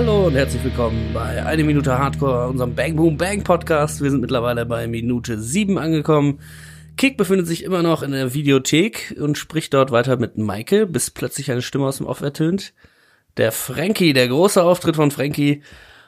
Hallo und herzlich willkommen bei Eine Minute Hardcore, unserem Bang Boom Bang Podcast. Wir sind mittlerweile bei Minute 7 angekommen. Kick befindet sich immer noch in der Videothek und spricht dort weiter mit Maike, bis plötzlich eine Stimme aus dem Off ertönt. Der Frankie, der große Auftritt von Frankie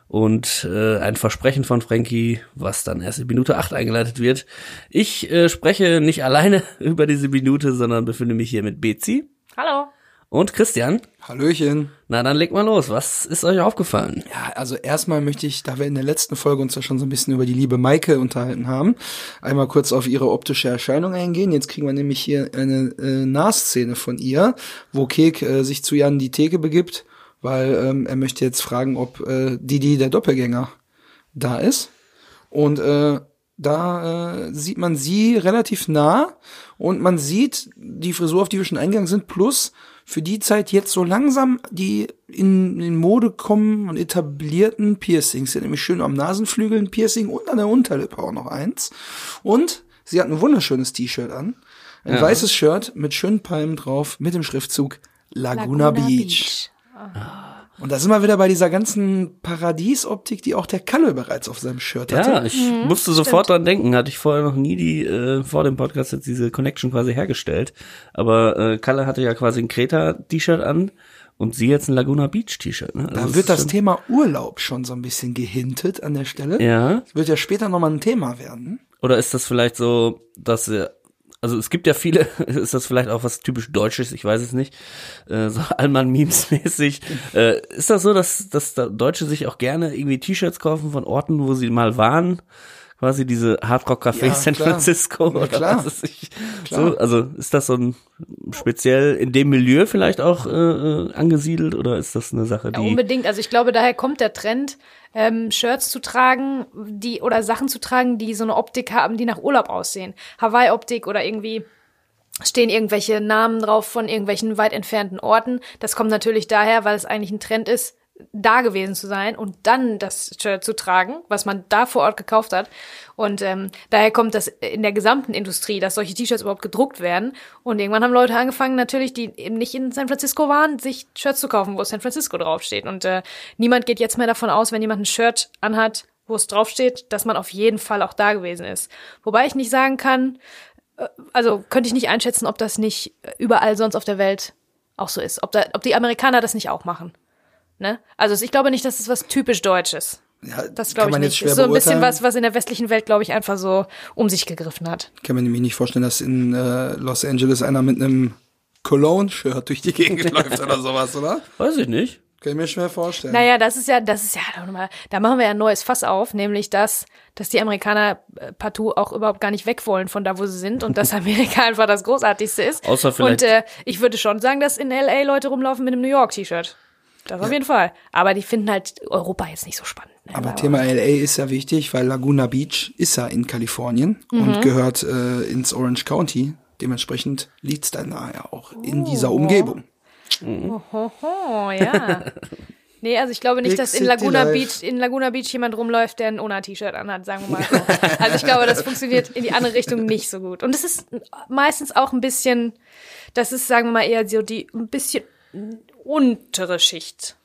und äh, ein Versprechen von Frankie, was dann erst in Minute 8 eingeleitet wird. Ich äh, spreche nicht alleine über diese Minute, sondern befinde mich hier mit Bezi Hallo. Und Christian. Hallöchen. Na, dann legt mal los. Was ist euch aufgefallen? Ja, also erstmal möchte ich, da wir in der letzten Folge uns ja schon so ein bisschen über die liebe Maike unterhalten haben, einmal kurz auf ihre optische Erscheinung eingehen. Jetzt kriegen wir nämlich hier eine äh, Nahszene von ihr, wo Kek äh, sich zu ihr an die Theke begibt, weil ähm, er möchte jetzt fragen, ob äh, Didi der Doppelgänger da ist. Und äh, da äh, sieht man sie relativ nah und man sieht die Frisur, auf die wir schon eingegangen sind, plus für die Zeit jetzt so langsam die in, in Mode kommen und etablierten Piercings. Sie hat nämlich schön am Nasenflügel ein Piercing und an der Unterlippe auch noch eins. Und sie hat ein wunderschönes T-Shirt an. Ein Ja. weißes Shirt mit schönen Palmen drauf, mit dem Schriftzug Laguna, Beach. Und da sind wir wieder bei dieser ganzen Paradiesoptik, die auch der Kalle bereits auf seinem Shirt hatte. Ja, ich musste sofort dran denken. Hatte ich vorher noch nie die äh, vor dem Podcast jetzt diese Connection quasi hergestellt. Aber äh, Kalle hatte ja quasi ein Kreta-T-Shirt an und sie jetzt ein Laguna Beach T-Shirt. Ne? Also Da wird das schon- Thema Urlaub schon so ein bisschen gehintet an der Stelle. Ja. Das wird ja später nochmal ein Thema werden. Oder ist das vielleicht so, dass äh, also es gibt ja viele, ist das vielleicht auch was typisch Deutsches, ich weiß es nicht, äh, so Allmann-Memes-mäßig. Äh, ist das so, dass, dass da Deutsche sich auch gerne irgendwie T-Shirts kaufen von Orten, wo sie mal waren? Quasi diese Hardrock-Café Ja, San klar. Francisco Ja, oder klar. was ich. Klar. So, also ist das so ein speziell in dem Milieu vielleicht auch äh, äh, angesiedelt oder ist das eine Sache, Ja, die unbedingt. Also ich glaube, daher kommt der Trend, ähm, Shirts zu tragen, die oder Sachen zu tragen, die so eine Optik haben, die nach Urlaub aussehen. Hawaii-Optik oder irgendwie stehen irgendwelche Namen drauf von irgendwelchen weit entfernten Orten. Das kommt natürlich daher, weil es eigentlich ein Trend ist, da gewesen zu sein und dann das Shirt zu tragen, was man da vor Ort gekauft hat. Und ähm, daher kommt das in der gesamten Industrie, dass solche T-Shirts überhaupt gedruckt werden. Und irgendwann haben Leute angefangen, natürlich, die eben nicht in San Francisco waren, sich Shirts zu kaufen, wo San Francisco draufsteht. Und äh, niemand geht jetzt mehr davon aus, wenn jemand ein Shirt anhat, wo es draufsteht, dass man auf jeden Fall auch da gewesen ist. Wobei ich nicht sagen kann, äh, also könnte ich nicht einschätzen, ob das nicht überall sonst auf der Welt auch so ist. Ob, da, ob die Amerikaner das nicht auch machen. Ne? Also ich glaube nicht, dass es was typisch Deutsches. Ja, Das glaube ich nicht. jetzt Ist so ein bisschen was, was in der westlichen Welt, glaube ich, einfach so um sich gegriffen hat. Kann man nämlich nicht vorstellen, dass in äh, Los Angeles einer mit einem Cologne-Shirt durch die Gegend läuft oder sowas, oder? weiß ich nicht. Kann ich mir schwer vorstellen. Naja, das ist ja, das ist ja, da machen wir ja ein neues Fass auf, nämlich das, dass die Amerikaner äh, partout auch überhaupt gar nicht weg wollen von da, wo sie sind und dass Amerika einfach das Großartigste ist. Außer vielleicht- Und äh, ich würde schon sagen, dass in L.A. Leute rumlaufen mit einem New York-T-Shirt. Das auf jeden Fall. Aber die finden halt Europa jetzt nicht so spannend. Ne? Aber Thema LA ist ja wichtig, weil Laguna Beach ist ja in Kalifornien und gehört äh, ins Orange County. Dementsprechend liegt's dann da ja auch in dieser Umgebung. Oh, ja. Nee, also ich glaube nicht, Big dass in City Laguna Life. Beach, in Laguna Beach jemand rumläuft, der ein Ona-T-Shirt anhat, sagen wir mal so. Also ich glaube, das funktioniert in die andere Richtung nicht so gut. Und es ist meistens auch ein bisschen, das ist, sagen wir mal, eher so die ein bisschen untere Schicht.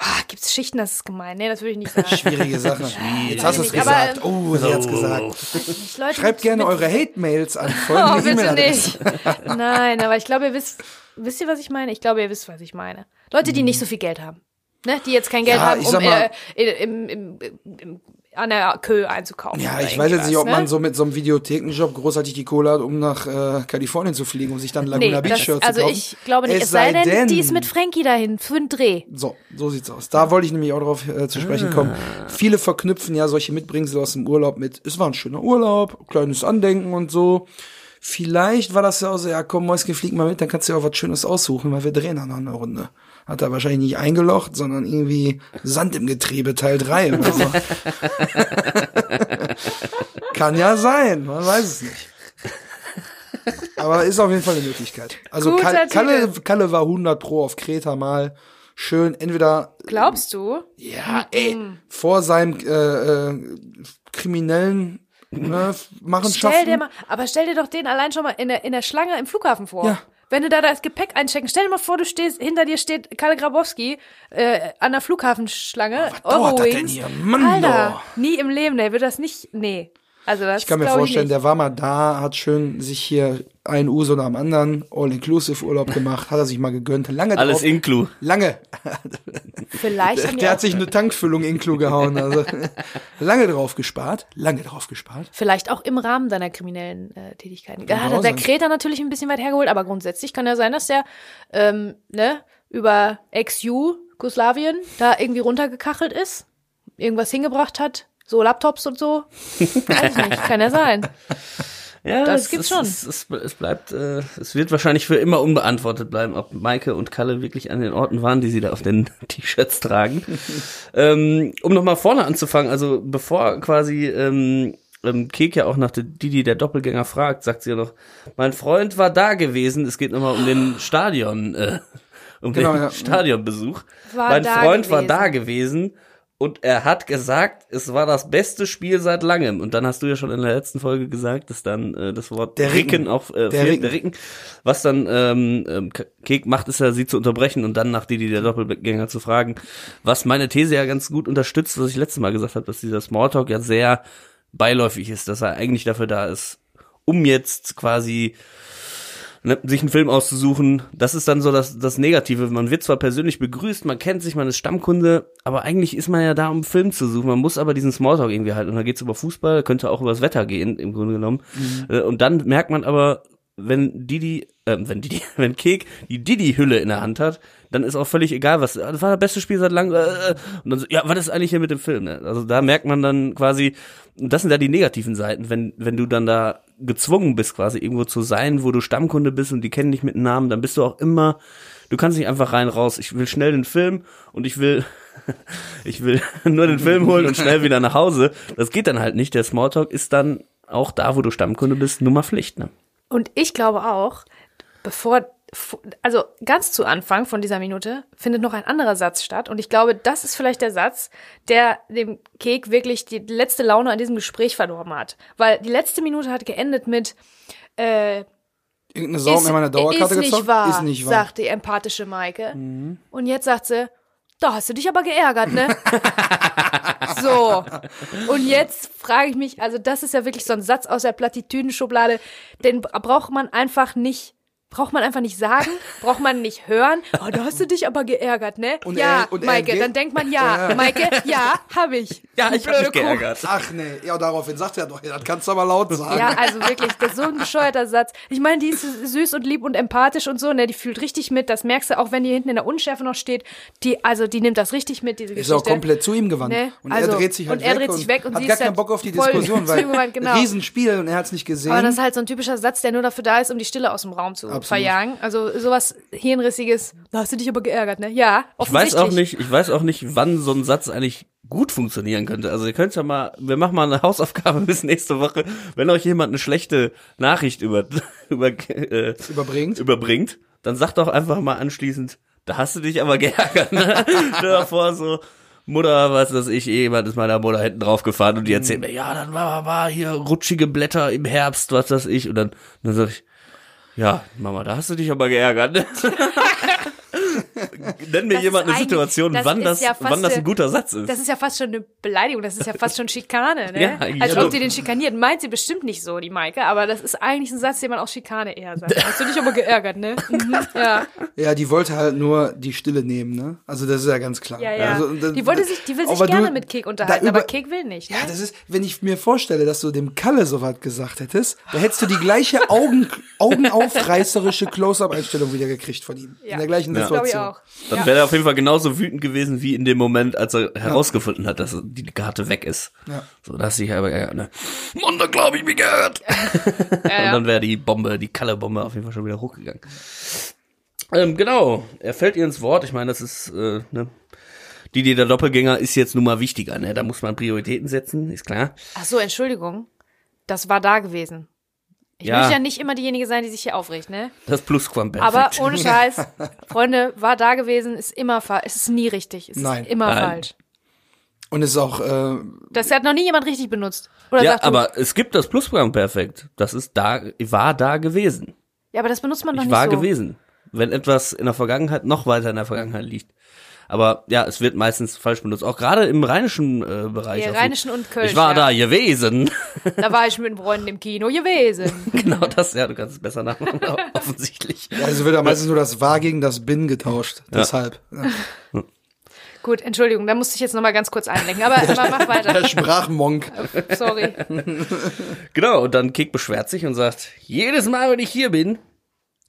Ah, gibt's Schichten, das ist gemein. Nee, das würde ich nicht sagen. Schwierige Sache. Jetzt hast du es nicht, aber, gesagt. Oh, sie hat's gesagt. Leute Schreibt gerne eure Hate-Mails an Oh, folgende bitte E-Mail-Adresse. nicht. Nein, aber ich glaube, ihr wisst, wisst ihr, was ich meine? Ich glaube, ihr wisst, was ich meine. Leute, die nicht so viel Geld haben. Ne? Die jetzt kein Geld Ja, haben, um mal- äh, im, im, im, an der Kö einzukaufen. Ja, ich weiß jetzt nicht, ob irgendwas, man ne? so mit so einem Videothekenjob großartig die Kohle hat, um nach äh, Kalifornien zu fliegen, um sich dann Laguna Nee, Beach Shirt zu also kaufen. ich glaube nicht. Es, sei denn, die ist mit Frankie dahin für einen Dreh. So, so sieht's aus. Da wollte ich nämlich auch drauf äh, zu sprechen kommen. Viele verknüpfen ja solche Mitbringsel aus dem Urlaub mit, es war ein schöner Urlaub, kleines Andenken und so. Vielleicht war das ja auch so, ja komm, Mäuschen, flieg mal mit, dann kannst du ja auch was Schönes aussuchen, weil wir drehen dann noch eine Runde. Hat er wahrscheinlich nicht eingelocht, sondern irgendwie Sand im Getriebe, Teil 3 oder so. Kann ja sein, man weiß es nicht. Aber ist auf jeden Fall eine Möglichkeit. Also Kal Kalle. Kalle war 100 pro auf Kreta mal schön, entweder Glaubst du? ja, ey, vor seinem äh, äh, kriminellen ne, Stell Machenschaften. dir mal, aber stell dir doch den allein schon mal in der, in der Schlange im Flughafen vor. Ja. Wenn du da das Gepäck einchecken, stell dir mal vor, du stehst, hinter dir steht Kalle Grabowski äh, an der Flughafenschlange. was dauert das denn Eurowings. Alter, nie im Leben, der wird das nicht, nee. Also das Ich kann mir vorstellen, der war mal da, hat schön sich hier ein Uso nach dem anderen All-Inclusive-Urlaub gemacht, hat er sich mal gegönnt, lange Alles drauf, inclu. lange, Vielleicht der auch, hat sich eine Tankfüllung inclu gehauen, also lange drauf gespart, lange drauf gespart. vielleicht auch im Rahmen seiner kriminellen äh, Tätigkeiten. Ja, hat der. Kreta natürlich ein bisschen weit hergeholt, aber grundsätzlich kann ja sein, dass der ähm, ne, über ex-Ju, Jugoslawien, da irgendwie runtergekachelt ist, irgendwas hingebracht hat, so Laptops und so. Weiß ich nicht, kann ja sein. Ja, Das es, gibt's es, schon. Es, es, es bleibt, äh, es wird wahrscheinlich für immer unbeantwortet bleiben, ob Maike und Kalle wirklich an den Orten waren, die sie da auf den T-Shirts tragen. ähm, um nochmal vorne anzufangen, also bevor quasi ähm, ähm, Kek ja auch nach der Didi der Doppelgänger fragt, sagt sie ja noch, mein Freund war da gewesen, es geht nochmal um den Stadion, äh, um Genau, den ja. Stadionbesuch. War mein Freund war gewesen. da gewesen und er hat gesagt, es war das beste Spiel seit langem. Und dann hast du ja schon in der letzten Folge gesagt, dass dann äh, das Wort Der Ricken. Ricken auch äh, Der fehlt, Ricken. der Ricken. Was dann ähm, ähm, Kek macht, ist ja, sie zu unterbrechen und dann nach Didi der Doppelgänger zu fragen. Was meine These ja ganz gut unterstützt, was ich letztes Mal gesagt habe, dass dieser Smalltalk ja sehr beiläufig ist, dass er eigentlich dafür da ist, um jetzt quasi ne, sich einen Film auszusuchen. Das ist dann so das, das Negative. Man wird zwar persönlich begrüßt, man kennt sich, man ist Stammkunde, aber eigentlich ist man ja da, um einen Film zu suchen. Man muss aber diesen Smalltalk irgendwie halten. Und da geht's über Fußball, könnte auch über das Wetter gehen, im Grunde genommen. Äh, Und dann merkt man aber, wenn Didi, äh, wenn Didi, wenn Kek die Didi-Hülle in der Hand hat, dann ist auch völlig egal, was, das war das beste Spiel seit langem, äh, und dann so, ja, was ist eigentlich hier mit dem Film, ne? Also da merkt man dann quasi, das sind ja die negativen Seiten, wenn, wenn du dann da gezwungen bist, quasi irgendwo zu sein, wo du Stammkunde bist und die kennen dich mit Namen, dann bist du auch immer, du kannst nicht einfach rein raus, ich will schnell den Film und ich will, ich will nur den Film holen und schnell wieder nach Hause. Das geht dann halt nicht. Der Smalltalk ist dann auch da, wo du Stammkunde bist, nur mal Pflicht, ne? Und ich glaube auch, bevor, also ganz zu Anfang von dieser Minute findet noch ein anderer Satz statt. Und ich glaube, das ist vielleicht der Satz, der dem Kek wirklich die letzte Laune an diesem Gespräch verdorben hat. Weil die letzte Minute hat geendet mit, äh, Irgendeine Sau hat mir meine Dauerkarte ist nicht gezockt? wahr, ist nicht wahr. Mhm. sagt die empathische Maike. Und jetzt sagt sie, da hast du dich aber geärgert, ne? so. Und jetzt frage ich mich, also das ist ja wirklich so ein Satz aus der Plattitüdenschublade, den bra- braucht man einfach nicht, braucht man einfach nicht sagen, braucht man nicht hören. Oh, da hast du dich aber geärgert, ne? Und ja, er- und Maike, dann denkt man ja. Maike, ja, hab ich. Ja, ich hab mich geärgert. Ach nee, ja, daraufhin sagt er doch, ja, das kannst du aber laut sagen. Ja, also wirklich, das ist so ein bescheuerter Satz. Ich meine, die ist süß und lieb und empathisch und so, ne, die fühlt richtig mit. Das merkst du auch, wenn die hinten in der Unschärfe noch steht. Die, also die nimmt das richtig mit, diese ist Geschichte. auch komplett zu ihm gewandt. Ne? Und Also, er dreht sich halt und er weg, dreht sich weg und hat sie gar ist keinen halt Bock auf die Diskussion, weil gewandt, genau. Riesenspiel und er hat's nicht gesehen. Aber das ist halt so ein typischer Satz, der nur dafür da ist, um die Stille aus dem Raum zu Absolut. verjagen. Also sowas Hirnrissiges. Da hast du dich aber geärgert, ne? Ja, Ich weiß auch nicht, ich weiß auch nicht, wann so ein Satz eigentlich gut funktionieren könnte. Also ihr könnt ja mal, wir machen mal eine Hausaufgabe bis nächste Woche. Wenn euch jemand eine schlechte Nachricht über, über, äh, Überbringt. überbringt, dann sagt doch einfach mal anschließend, da hast du dich aber geärgert. Ne? Stell dir vor, so, Mutter, was weiß ich, jemand ist meiner Mutter hinten drauf gefahren und die erzählt mir, ja, dann war, war hier rutschige Blätter im Herbst, was weiß ich. Und dann, dann sag ich, ja, Mama, da hast du dich aber geärgert. Ne? Nenn mir Das jemand eine Situation, das wann das, ja wann das ein guter Satz ist. Das ist ja fast schon eine Beleidigung, das ist ja fast schon Schikane, ne? Ja, Als schon. ob sie den schikaniert. Meint sie bestimmt nicht so, die Maike, aber das ist eigentlich ein Satz, den man auch Schikane eher sagt. Hast du dich aber geärgert, ne? Mhm, ja. Ja, die wollte halt nur die Stille nehmen, ne? Also das ist ja ganz klar. Ja, ja. Also, da- die wollte sich, die will sich aber du- gerne mit Kek unterhalten, über- aber Kek will nicht, ne? Ja, das ist, wenn ich mir vorstelle, dass du dem Kalle sowas gesagt hättest, da hättest du die gleiche Augen, augenaufreißerische Close-Up-Einstellung wieder gekriegt von ihm. Ja. In der gleichen Das Situation. Auch. Dann Ja. wäre er auf jeden Fall genauso wütend gewesen wie in dem Moment, als er herausgefunden hat, dass die Karte weg ist. Ja. So, da hast du dich aber geärgert, ne? Mann, da glaube ich mich geärgert. Und ja. dann wäre die Bombe, die Kalle-Bombe auf jeden Fall schon wieder hochgegangen. Ähm, genau, er fällt ihr ins Wort. Ich meine, das ist, äh, ne? Die, die der Doppelgänger ist jetzt nun mal wichtiger, ne? Da muss man Prioritäten setzen, ist klar. Ach so, Entschuldigung. Das war da gewesen. Ich Ja. möchte ja nicht immer diejenige sein, die sich hier aufregt, ne? Das Plusquamperfekt. Aber ohne Scheiß, Freunde, war da gewesen, ist immer falsch. Es ist nie richtig. Es Nein. ist immer Nein. falsch. Und es ist auch, äh, Das hat noch nie jemand richtig benutzt. Oder Ja, sagt du, aber es gibt das Plusquamperfekt. Das ist da, war da gewesen. Ja, aber das benutzt man doch Ich nicht war so. gewesen. Wenn etwas in der Vergangenheit noch weiter in der Vergangenheit liegt. Aber ja, es wird meistens falsch benutzt. Auch gerade im rheinischen äh, Bereich. Ja, rheinischen und Köln. Ich war ja. da gewesen. Da war ich mit den Freunden im Kino gewesen. genau das, ja, du kannst es besser nachmachen, offensichtlich. Ja, also wird ja meistens nur das war gegen das bin getauscht. Deshalb. Ja. Gut, Entschuldigung, da musste ich jetzt nochmal ganz kurz einlenken. Aber, aber mach weiter. Der Sprachmonk. Sorry. Genau, und dann Kick beschwert sich und sagt, jedes Mal, wenn ich hier bin,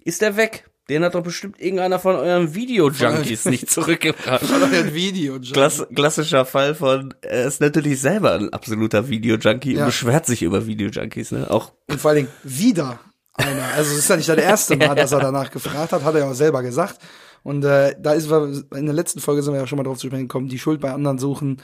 ist er weg. Den hat doch bestimmt irgendeiner von euren Video-Junkies nicht zurückgebracht. Ein Video. Klass, klassischer Fall von, er ist natürlich selber ein absoluter Video-Junkie Ja. und beschwert sich über Video-Junkies, ne? Auch, Und vor allen Dingen wieder einer. Also es ist ja nicht das erste Mal, dass er danach gefragt hat, hat er ja auch selber gesagt. Und äh, da ist in der letzten Folge sind wir ja schon mal drauf zu sprechen gekommen, die Schuld bei anderen suchen.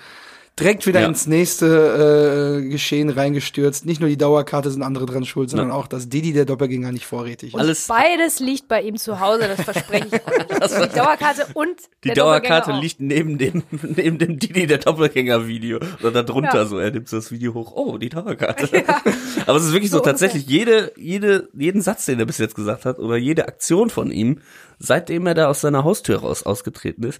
Direkt wieder Ja. ins nächste äh, Geschehen reingestürzt. Nicht nur die Dauerkarte sind andere dran schuld, sondern auch, dass Didi der Doppelgänger nicht vorrätig ist. alles, Beides liegt bei ihm zu Hause, das verspreche ich euch. Die Dauerkarte und die der Dauerkarte Doppelgänger auch. liegt neben dem, neben dem Didi der Doppelgänger-Video. Oder darunter Ja. so, er nimmt so das Video hoch, oh, die Dauerkarte. Aber es ist wirklich so, So tatsächlich jede, jede, jeden Satz, den er bis jetzt gesagt hat, oder jede Aktion von ihm, seitdem er da aus seiner Haustür raus ausgetreten ist,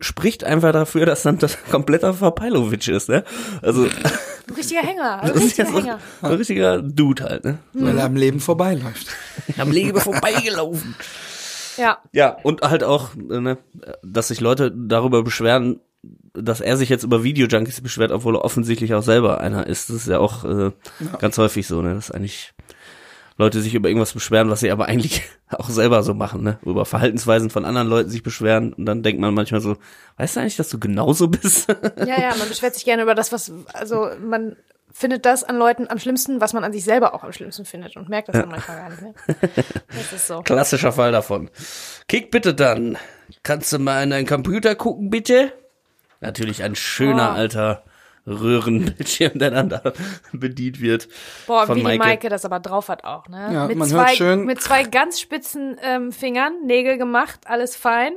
spricht einfach dafür, dass dann das kompletter Verpeilovic ist, ne? Also, Ein richtiger Hänger, ein das ist ja richtiger so Hänger. ein richtiger Dude halt, ne? Weil er am Leben vorbeiläuft. Am Leben vorbeigelaufen. Ja. Ja, und halt auch, äh, ne, dass sich Leute darüber beschweren, dass er sich jetzt über Videojunkies beschwert, obwohl er offensichtlich auch selber einer ist. Das ist ja auch äh, ganz häufig so, ne, dass eigentlich Leute sich über irgendwas beschweren, was sie aber eigentlich auch selber so machen, ne, über Verhaltensweisen von anderen Leuten sich beschweren und dann denkt man manchmal so, weißt du eigentlich, dass du genauso bist? Ja, ja, man beschwert sich gerne über das, was, also man findet das an Leuten am schlimmsten, was man an sich selber auch am schlimmsten findet und merkt das dann manchmal gar nicht mehr. Das ist so. Klassischer Fall davon. Kick bitte dann. Kannst du mal in deinen Computer gucken, bitte? Natürlich ein schöner Oh. alter Röhrenbildschirm, der dann da bedient wird. Boah, von wie die Maike. Maike das aber drauf hat auch, ne? Ja, mit man zwei, hört schön- Mit zwei ganz spitzen ähm, Fingern, Nägel gemacht, alles fein.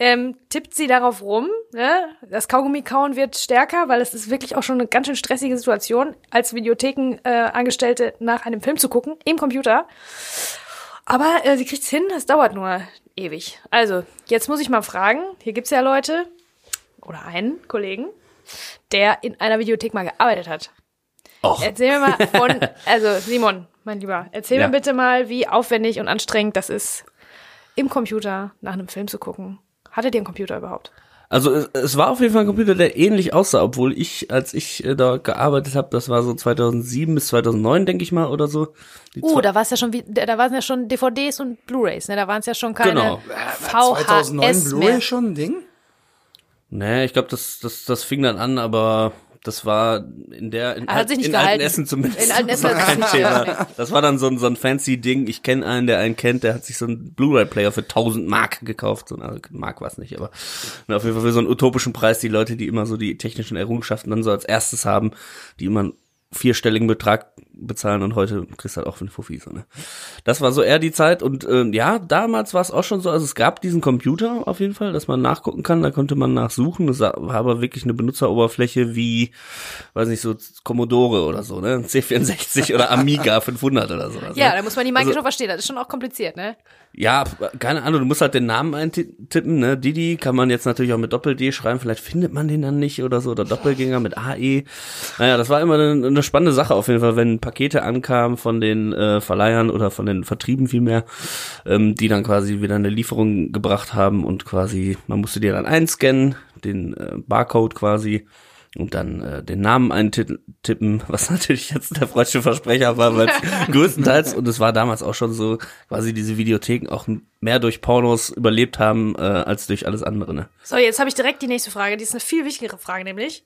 Ähm, tippt sie darauf rum, ne? Das Kaugummi-Kauen wird stärker, weil es ist wirklich auch schon eine ganz schön stressige Situation, als Videothekenangestellte äh, Angestellte nach einem Film zu gucken, im Computer. Aber äh, sie kriegt's hin, das dauert nur ewig. Also, jetzt muss ich mal fragen, hier gibt's ja Leute, oder einen Kollegen, der in einer Videothek mal gearbeitet hat. Och, Erzähl mir mal von, also Simon, mein Lieber, erzähl Ja. mir bitte mal, wie aufwendig und anstrengend das ist, im Computer nach einem Film zu gucken. Hattet ihr einen Computer überhaupt? also es, es war auf jeden Fall ein Computer, der ähnlich aussah, obwohl ich, als ich äh, da gearbeitet habe, das war so 2007 bis 2009, denke ich mal, oder so. Die Uh, zwei- da war es ja schon, wie, da waren es ja schon DVDs und Blu-rays, ne? Da waren es ja schon keine Genau. VHS 2009 mehr. Blu-ray schon ein Ding? Nee, ich glaube, das, das, das fing dann an, aber das war in der in, Er hat sich nicht in alten Essen zumindest. In alten Das Essen kein Thema. Das war dann so ein, so ein fancy Ding. Ich kenne einen, der einen kennt, der hat sich so einen Blu-ray-Player für 1000 Mark gekauft. So, also Mark war es nicht, aber na, auf jeden Fall für so einen utopischen Preis. Die Leute, die immer so die technischen Errungenschaften dann so als erstes haben, die immer einen vierstelligen Betrag bezahlen und heute kriegst du halt auch für eine Fuffi. So, ne? Das war so eher die Zeit und äh, ja, damals war es auch schon so, also es gab diesen Computer auf jeden Fall, dass man nachgucken kann, da konnte man nachsuchen. Das war aber wirklich eine Benutzeroberfläche wie, weiß nicht, so Commodore oder so, ne? C64 oder Amiga 500 oder so. Ja, da muss man die Marke Also- schon verstehen. Das ist schon auch kompliziert, ne? Ja, keine Ahnung, du musst halt den Namen eintippen, ne? Didi kann man jetzt natürlich auch mit Doppel-D schreiben, vielleicht findet man den dann nicht oder so, oder Doppelgänger mit AE. Naja, das war immer eine, eine spannende Sache auf jeden Fall, wenn Pakete ankamen von den äh, Verleihern oder von den Vertrieben vielmehr, ähm, die dann quasi wieder eine Lieferung gebracht haben und quasi, man musste dir dann einscannen, den äh, Barcode quasi und dann äh, den Namen eintippen, was natürlich jetzt der freudsche Versprecher war, weil größtenteils, und es war damals auch schon so, quasi diese Videotheken auch mehr durch Pornos überlebt haben, äh, als durch alles andere. Ne? So, jetzt habe ich direkt die nächste Frage. Die ist eine viel wichtigere Frage, nämlich.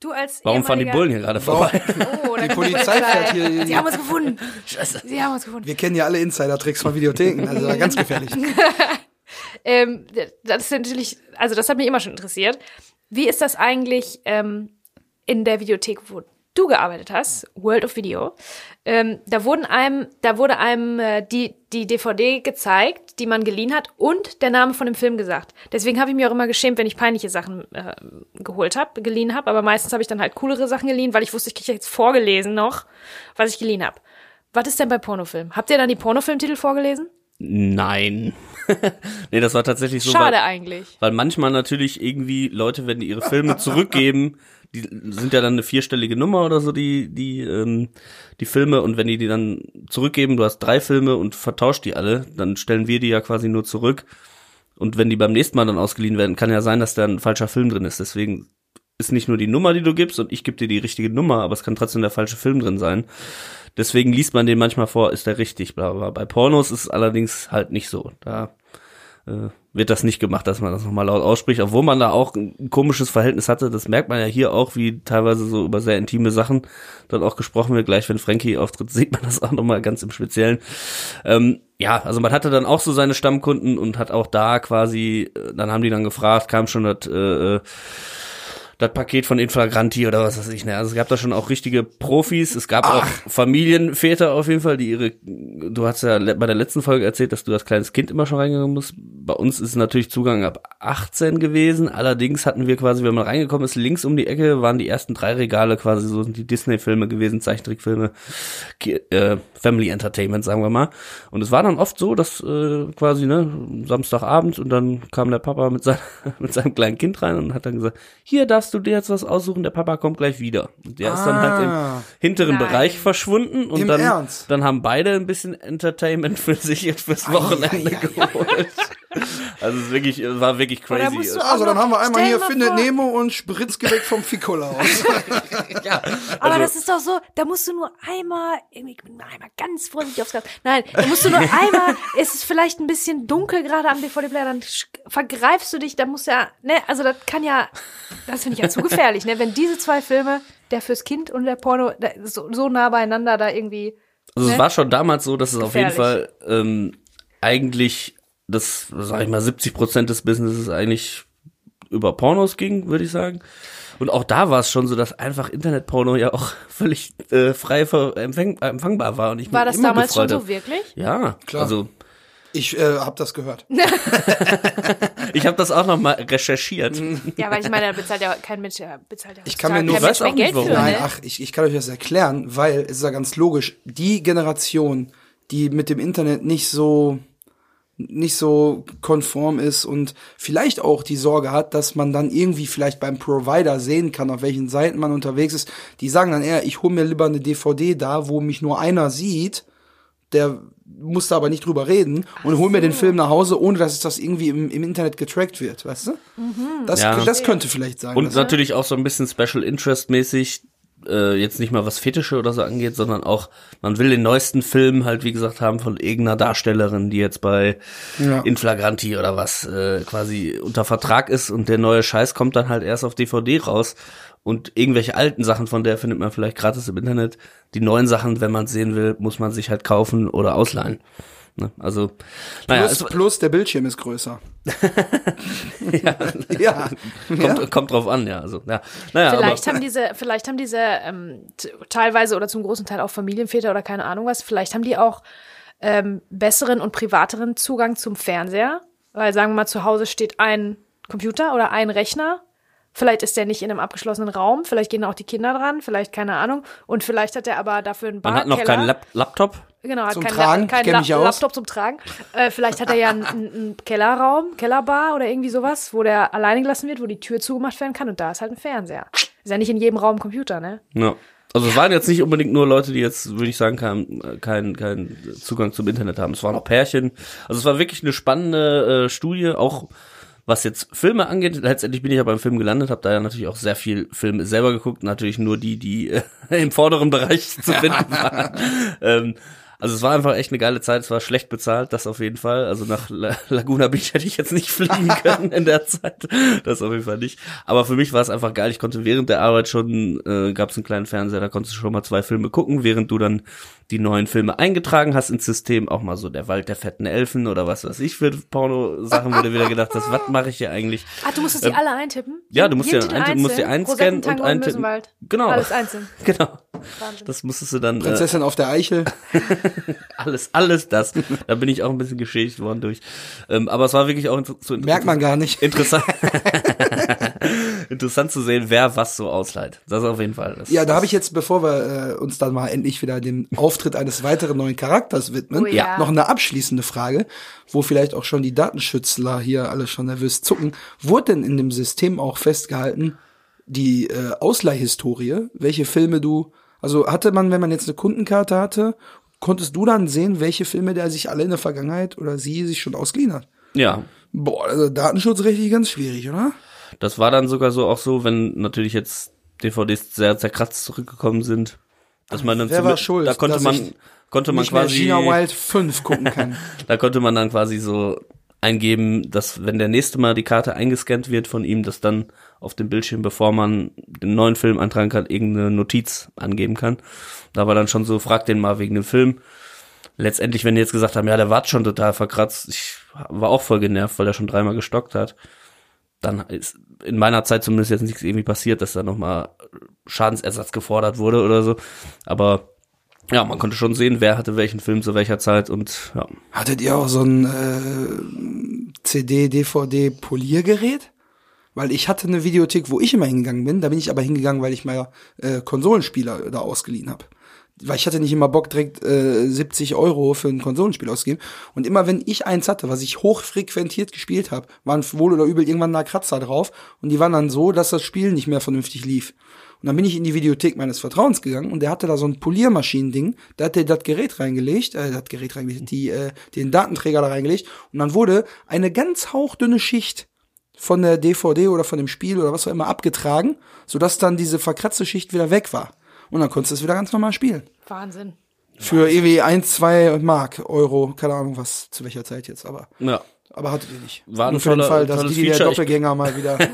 Du als Warum fahren die Bullen hier gerade vorbei? Oh, Die Polizei fährt hier- Sie haben uns gefunden. Sie haben uns gefunden. Wir kennen ja alle Insider-Tricks von Videotheken, also ganz gefährlich. Ähm, das ist natürlich, also das hat mich immer schon interessiert. Wie ist das eigentlich ähm, in der Videothek, wo du gearbeitet hast, World of Video? Ähm, da wurden einem, da wurde einem äh, die die DVD gezeigt, die man geliehen hat und der Name von dem Film gesagt. Deswegen habe ich mir auch immer geschämt, wenn ich peinliche Sachen äh, geholt habe, geliehen habe. Aber meistens habe ich dann halt coolere Sachen geliehen, weil ich wusste, ich kriege jetzt vorgelesen noch, was ich geliehen habe. Was ist denn bei Pornofilmen? Habt ihr dann die Pornofilmtitel vorgelesen? Nein. nee, das war tatsächlich so. Schade weil, eigentlich. Weil manchmal natürlich irgendwie Leute, wenn die ihre Filme zurückgeben, die sind ja dann eine vierstellige Nummer oder so, die, die, ähm, die Filme, und wenn die die dann zurückgeben, du hast drei Filme und vertauscht die alle, dann stellen wir die ja quasi nur zurück. Und wenn die beim nächsten Mal dann ausgeliehen werden, kann ja sein, dass da ein falscher Film drin ist. Deswegen ist nicht nur die Nummer, die du gibst, und ich gebe dir die richtige Nummer, aber es kann trotzdem der falsche Film drin sein. Deswegen liest man den manchmal vor, ist der richtig, bla bla. Bei Pornos ist es allerdings halt nicht so. Da äh, wird das nicht gemacht, dass man das nochmal laut ausspricht, obwohl man da auch ein komisches Verhältnis hatte. Das merkt man ja hier auch, wie teilweise so über sehr intime Sachen dann auch gesprochen wird. Gleich wenn Frankie auftritt, sieht man das auch nochmal ganz im Speziellen. Ähm, ja, also man hatte dann auch so seine Stammkunden und hat auch da quasi, äh, dann haben die dann gefragt, kam schon das äh, äh das Paket von Inflagranti oder was weiß ich. Ne? Also es gab da schon auch richtige Profis. Es gab Ach. auch Familienväter auf jeden Fall, die ihre, du hast ja bei der letzten Folge erzählt, dass du als kleines Kind immer schon reingegangen bist. Bei uns ist natürlich Zugang ab 18 gewesen. Allerdings hatten wir quasi, wenn man reingekommen ist, links um die Ecke waren die ersten drei Regale quasi so sind die Disney-Filme gewesen, Zeichentrickfilme, äh, Family Entertainment, sagen wir mal. Und es war dann oft so, dass äh, quasi, ne, Samstagabend und dann kam der Papa mit, sein, mit seinem kleinen Kind rein und hat dann gesagt, hier darfst darfst du dir jetzt was aussuchen, der Papa kommt gleich wieder. Und der ah, ist dann halt im ah. hinteren Nein. Bereich verschwunden und dann, Ernst? dann haben beide ein bisschen Entertainment für sich jetzt fürs Wochenende ai, geholt. Also es wirklich, es war wirklich crazy. Also dann haben wir einmal hier Findet Nemo und Spritzgebäck vom Ficolaus. ja, Aber also das ist doch so, da musst du nur einmal, einmal ganz vorsichtig aufs Gas. Nein, da musst du nur einmal, ist es vielleicht ein bisschen dunkel gerade am DVD-Player, dann vergreifst du dich, da musst du ja, ne, also das kann ja, das finde ich ja zu gefährlich, ne, wenn diese zwei Filme, der fürs Kind und der Porno, so, so nah beieinander da irgendwie. Also ne? es war schon damals so, dass es gefährlich. auf jeden Fall ähm, eigentlich das, sag ich mal, 70 Prozent des Businesses eigentlich über Pornos ging, würde ich sagen. Und auch da war es schon so, dass einfach Internetporno ja auch völlig äh, frei empfäng empfangbar war. Und ich war das damals schon so wirklich? Ja, klar. Also ich äh, habe das gehört. ich habe das auch noch mal recherchiert. Ja, weil ich meine, da bezahlt ja kein Mensch, bezahlt ja Ich kann mir nur weiß auch Geld warum. Für, Nein, ne? ach, ich, ich kann euch das erklären, weil es ist ja ganz logisch. Die Generation, die mit dem Internet nicht so nicht so konform ist und vielleicht auch die Sorge hat, dass man dann irgendwie vielleicht beim Provider sehen kann, auf welchen Seiten man unterwegs ist. Die sagen dann eher, ich hole mir lieber eine DVD da, wo mich nur einer sieht, der muss da aber nicht drüber reden und hol mir den Film nach Hause, ohne dass es das irgendwie im, im Internet getrackt wird, weißt du? Mhm. Das, ja. das könnte vielleicht sein. Und natürlich auch so ein bisschen Special Interest mäßig, äh, jetzt nicht mal was Fetische oder so angeht, sondern auch, man will den neuesten Film halt, wie gesagt, haben von irgendeiner Darstellerin, die jetzt bei ja. Inflagranti oder was äh, quasi unter Vertrag ist und der neue Scheiß kommt dann halt erst auf DVD raus und irgendwelche alten Sachen von der findet man vielleicht gratis im Internet. Die neuen Sachen, wenn man sehen will, muss man sich halt kaufen oder ausleihen. Ne? Also, naja, plus, plus der Bildschirm ist größer. ja, ja. Kommt, ja. kommt drauf an, ja. Also, ja. Naja, vielleicht aber, haben diese, vielleicht haben diese ähm, teilweise oder zum großen Teil auch Familienväter oder keine Ahnung was, vielleicht haben die auch ähm, besseren und privateren Zugang zum Fernseher. Weil sagen wir mal, zu Hause steht ein Computer oder ein Rechner Vielleicht ist der nicht in einem abgeschlossenen Raum, vielleicht gehen auch die Kinder dran, vielleicht keine Ahnung. Und vielleicht hat er aber dafür einen Barkeller. Man hat noch keinen Lap Laptop. Genau, hat zum keinen Tragen, La kein La Laptop zum Tragen. Äh, vielleicht hat er ja einen, einen Kellerraum, Kellerbar oder irgendwie sowas, wo der alleine gelassen wird, wo die Tür zugemacht werden kann und da ist halt ein Fernseher. Ist ja nicht in jedem Raum ein Computer, ne? Ja. Also es waren jetzt nicht unbedingt nur Leute, die jetzt, würde ich sagen, keinen kein, kein Zugang zum Internet haben. Es waren auch Pärchen. Also es war wirklich eine spannende äh, Studie, auch was jetzt Filme angeht, letztendlich bin ich ja beim Film gelandet, habe da ja natürlich auch sehr viel Filme selber geguckt, natürlich nur die, die äh, im vorderen Bereich zu finden waren. ähm, also es war einfach echt eine geile Zeit, es war schlecht bezahlt, das auf jeden Fall. Also nach Laguna Beach hätte ich jetzt nicht fliegen können in der Zeit. Das auf jeden Fall nicht. Aber für mich war es einfach geil. Ich konnte während der Arbeit schon, äh, gab es einen kleinen Fernseher, da konntest du schon mal zwei Filme gucken, während du dann die neuen Filme eingetragen hast ins System, auch mal so der Wald der fetten Elfen oder was weiß ich für Porno-Sachen, du wieder gedacht hast, was mache ich hier eigentlich? Ah, du musstest die ähm, alle eintippen? Ja, du musst ja eintippen, du musst die einscannen und eintippen. Genau. Alles einzeln. Genau. Wahnsinn. Das musstest du dann. Prinzessin äh, auf der Eichel. alles, alles das. Da bin ich auch ein bisschen geschädigt worden durch. Ähm, aber es war wirklich auch so Merkt man gar nicht. Interessant. interessant zu sehen, wer was so ausleiht. Das auf jeden Fall. Das, Ja, da habe ich jetzt, bevor wir äh, uns dann mal endlich wieder dem Auftritt eines weiteren neuen Charakters widmen, Oh ja. noch eine abschließende Frage, wo vielleicht auch schon die Datenschützler hier alle schon nervös zucken. Wurde denn in dem System auch festgehalten, die äh, Ausleihhistorie, welche Filme du, also hatte man, wenn man jetzt eine Kundenkarte hatte, konntest du dann sehen, welche Filme der sich alle in der Vergangenheit oder sie sich schon ausgeliehen hat? ja, Boah, also datenschutzrechtlich ganz schwierig, oder? Das war dann sogar so auch so, wenn natürlich jetzt DVDs sehr zerkratzt zurückgekommen sind, dass man dann Wer war schuld, da konnte man konnte man quasi Gina Wild 5 gucken kann. Da konnte man dann quasi so eingeben, dass wenn der nächste Mal die Karte eingescannt wird von ihm, dass dann auf dem Bildschirm, bevor man den neuen Film eintragen kann, irgendeine Notiz angeben kann. Da war dann schon so, frag den mal wegen dem Film. Letztendlich, wenn die jetzt gesagt haben, ja, der war schon total verkratzt, ich war auch voll genervt, weil er schon dreimal gestockt hat. Dann ist in meiner Zeit zumindest jetzt nichts irgendwie passiert, dass da nochmal Schadensersatz gefordert wurde oder so. Aber ja, man konnte schon sehen, wer hatte welchen Film zu welcher Zeit und ja. Hattet ihr auch so ein äh, CD, DVD Poliergerät? Weil ich hatte eine Videothek, wo ich immer hingegangen bin. Da bin ich aber hingegangen, weil ich mal äh, Konsolenspieler da ausgeliehen habe. Weil ich hatte nicht immer Bock, direkt äh, 70 Euro für ein Konsolenspiel auszugeben. Und immer wenn ich eins hatte, was ich hochfrequentiert gespielt habe, waren wohl oder übel irgendwann da Kratzer drauf. Und die waren dann so, dass das Spiel nicht mehr vernünftig lief. Und dann bin ich in die Videothek meines Vertrauens gegangen und der hatte da so ein Poliermaschinending, da hat der das Gerät reingelegt, äh, das Gerät reingelegt, die, äh, den Datenträger da reingelegt und dann wurde eine ganz hauchdünne Schicht von der DVD oder von dem Spiel oder was auch immer abgetragen, sodass dann diese verkratzte Schicht wieder weg war. Und dann konntest du es wieder ganz normal spielen. Wahnsinn. Für irgendwie ein, zwei Mark, Euro, keine Ahnung was, zu welcher Zeit jetzt, aber, Ja. aber hattet ihr nicht. War Nur für den Fall, dass tolles die der Doppelgänger mal wieder.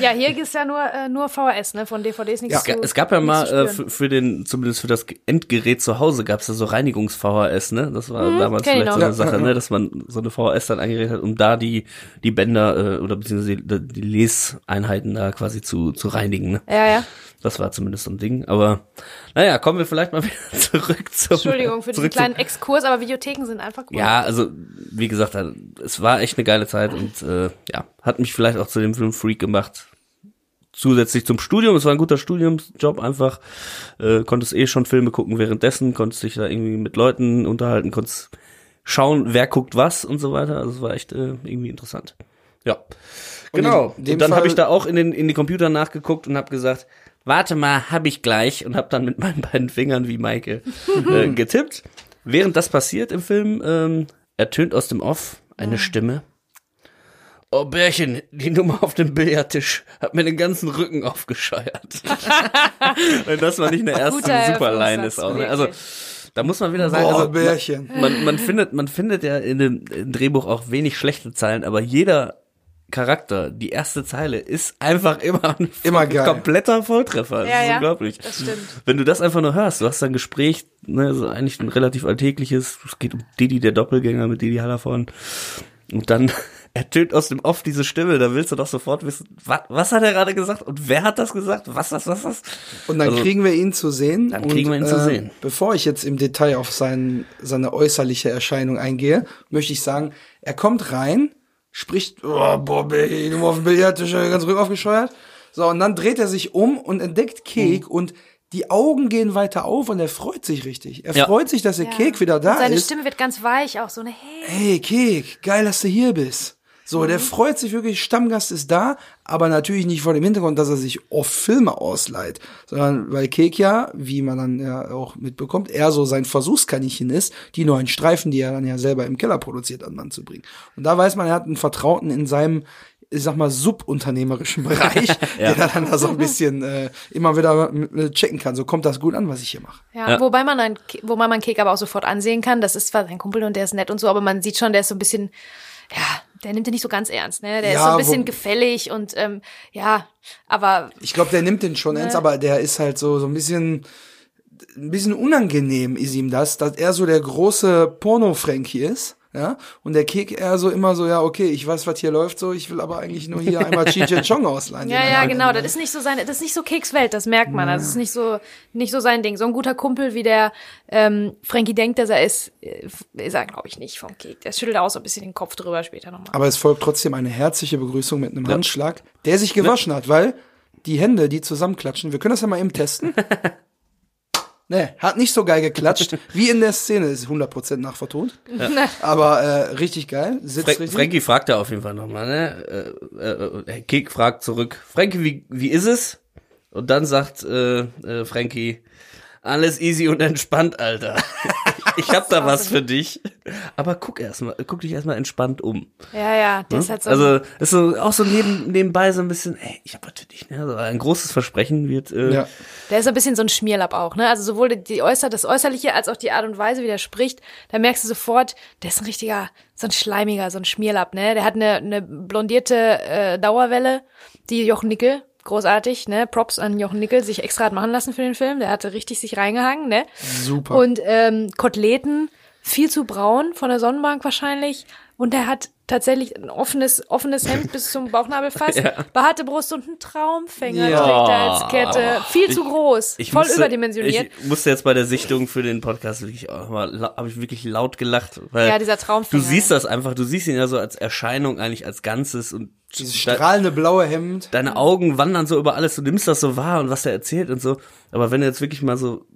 Ja, hier gibt's ja nur, äh, nur VHS, ne? Von DVDs nichts Ja, zu Es gab ja mal äh, für, den, zumindest für das Endgerät zu Hause, gab es ja so Reinigungs-VHS, ne? Das war damals kenn ich vielleicht so eine Ja, Sache, ja, ja. ne? Dass man so eine VHS dann eingeredet hat, um da die, die Bänder äh, oder beziehungsweise die, die Leseinheiten da quasi zu, zu reinigen, ne? Ja, ja. Das war zumindest so ein Ding. Aber naja, kommen wir vielleicht mal wieder zurück zum. Entschuldigung für diesen kleinen Exkurs, aber Videotheken sind einfach cool. Ja, also wie gesagt, es war echt eine geile Zeit und äh, ja, hat mich vielleicht auch zu dem Filmfreak gemacht. Zusätzlich zum Studium, es war ein guter Studiumsjob einfach. Äh, konntest eh schon Filme gucken währenddessen, konntest dich da irgendwie mit Leuten unterhalten, konntest schauen, wer guckt was und so weiter. Also es war echt äh, irgendwie interessant. Ja. Genau. in dem Und dann habe ich da auch in den in die Computer nachgeguckt und habe gesagt, warte mal, hab ich gleich und habe dann mit meinen beiden Fingern wie Maike äh, getippt. Während das passiert im Film, ähm, ertönt aus dem Off eine Stimme. Oh Bärchen, die Nummer auf dem Billardtisch hat mir den ganzen Rücken aufgescheuert. und das war nicht eine erste Guter Superline ist auch. Ne? Also da muss man wieder sagen, Boah, also Bärchen. man, man findet, man findet ja in dem, im Drehbuch auch wenig schlechte Zeilen, aber jeder Charakter, die erste Zeile ist einfach immer ein Immer geil. kompletter Volltreffer. Das Ja, ist ja, unglaublich. das stimmt. Wenn du das einfach nur hörst, du hast ein Gespräch, ne, so eigentlich ein relativ alltägliches, es geht um Didi, der Doppelgänger mit Didi Hallervorn. Und dann ertönt aus dem Off diese Stimme, da willst du doch sofort wissen, was, was hat er gerade gesagt und wer hat das gesagt? Was, was, was, was? Und dann Also- kriegen wir ihn zu sehen. Dann und, kriegen wir ihn zu sehen. Bevor ich jetzt im Detail auf sein, seine äußerliche Erscheinung eingehe, möchte ich sagen, er kommt rein, spricht, oh, Bobby, du auf dem Billardtisch, ganz ruhig aufgescheuert. So, und dann dreht er sich um und entdeckt Kek Mhm. und die Augen gehen weiter auf und er freut sich richtig. Er Ja. freut sich, dass der Ja. Kek wieder da Und seine ist. Stimme wird ganz weich, auch so eine Hey. Hey, Kek, geil, dass du hier bist. So, der freut sich wirklich, Stammgast ist da, aber natürlich nicht vor dem Hintergrund, dass er sich oft Filme ausleiht, sondern weil Kek ja, wie man dann ja auch mitbekommt, eher so sein Versuchskaninchen ist, die neuen Streifen, die er dann ja selber im Keller produziert, an Mann zu bringen. Und da weiß man, er hat einen Vertrauten in seinem ich sag mal, subunternehmerischen Bereich, der dann da so ein bisschen äh, immer wieder checken kann. So kommt das gut an, was ich hier mache. Ja, Ja. wobei man ein, wobei man Kek aber auch sofort ansehen kann. Das ist zwar sein Kumpel und der ist nett und so, aber man sieht schon, der ist so ein bisschen, ja, der nimmt den nicht so ganz ernst, ne? Der ist Ja, so ein bisschen wo- gefällig und ähm, ja, aber Ich glaube, der nimmt den schon ernst, aber der ist halt so, so ein bisschen, ein bisschen unangenehm ist ihm das, dass er so der große Porno-Frankie ist. Ja, und der Kek eher so immer so, ja, okay, ich weiß, was hier läuft, so, ich will aber eigentlich nur hier einmal Cheech Chong ausleihen. Ja, ja, genau. Das ist nicht so seine, das ist nicht so Kekswelt, das merkt man. Das ist nicht so, nicht so sein Ding. So ein guter Kumpel, wie der ähm, Frankie denkt, dass er ist, äh, ist er, glaube ich, nicht vom Kek. Der schüttelt auch so ein bisschen den Kopf drüber später nochmal. Aber es folgt trotzdem eine herzliche Begrüßung mit einem Handschlag, der sich gewaschen hat, weil die Hände, die zusammenklatschen, wir können das ja mal eben testen. Ne, hat nicht so geil geklatscht, wie in der Szene, ist 100% nachvertont. Aber äh, richtig geil, sitzt Fra richtig. Frankie fragt da auf jeden Fall nochmal, ne? Äh, äh, äh, Kek fragt zurück, Frankie, wie, wie ist es? Und dann sagt äh, äh, Frankie, alles easy und entspannt, Alter. ich hab da was für dich. Aber guck erst mal, guck dich erstmal entspannt um. Ja, ja, der ist halt so. Also ist so auch so neben, nebenbei so ein bisschen, ey, ich hab was für dich, ne? So ein großes Versprechen wird. Äh, Ja. Der ist so ein bisschen so ein Schmierlapp auch, ne? Also sowohl die Äußer, das Äußerliche als auch die Art und Weise, wie der spricht, da merkst du sofort, der ist ein richtiger, so ein Schleimiger, so ein Schmierlapp, ne? Der hat eine, eine blondierte äh, Dauerwelle, die Jochen Nickel, großartig, ne? Props an Jochen Nickel, sich extra hat machen lassen für den Film. Der hatte richtig sich reingehangen, ne? Super. Und ähm, Koteletten, viel zu braun von der Sonnenbank wahrscheinlich. Und er hat tatsächlich ein offenes, offenes Hemd bis zum Bauchnabel fast, behaarte Brust und einen Traumfänger Ja. trägt er als Kette. Viel zu groß, voll musste- überdimensioniert. Ich musste jetzt bei der Sichtung für den Podcast wirklich auch mal, habe ich wirklich laut gelacht, weil Ja, dieser Traumfänger, Du siehst das einfach, du siehst ihn ja so als Erscheinung eigentlich als Ganzes und Dieses de- strahlende blaue Hemd. deine Augen wandern so über alles, du nimmst das so wahr und was er erzählt und so. Aber wenn du jetzt wirklich mal so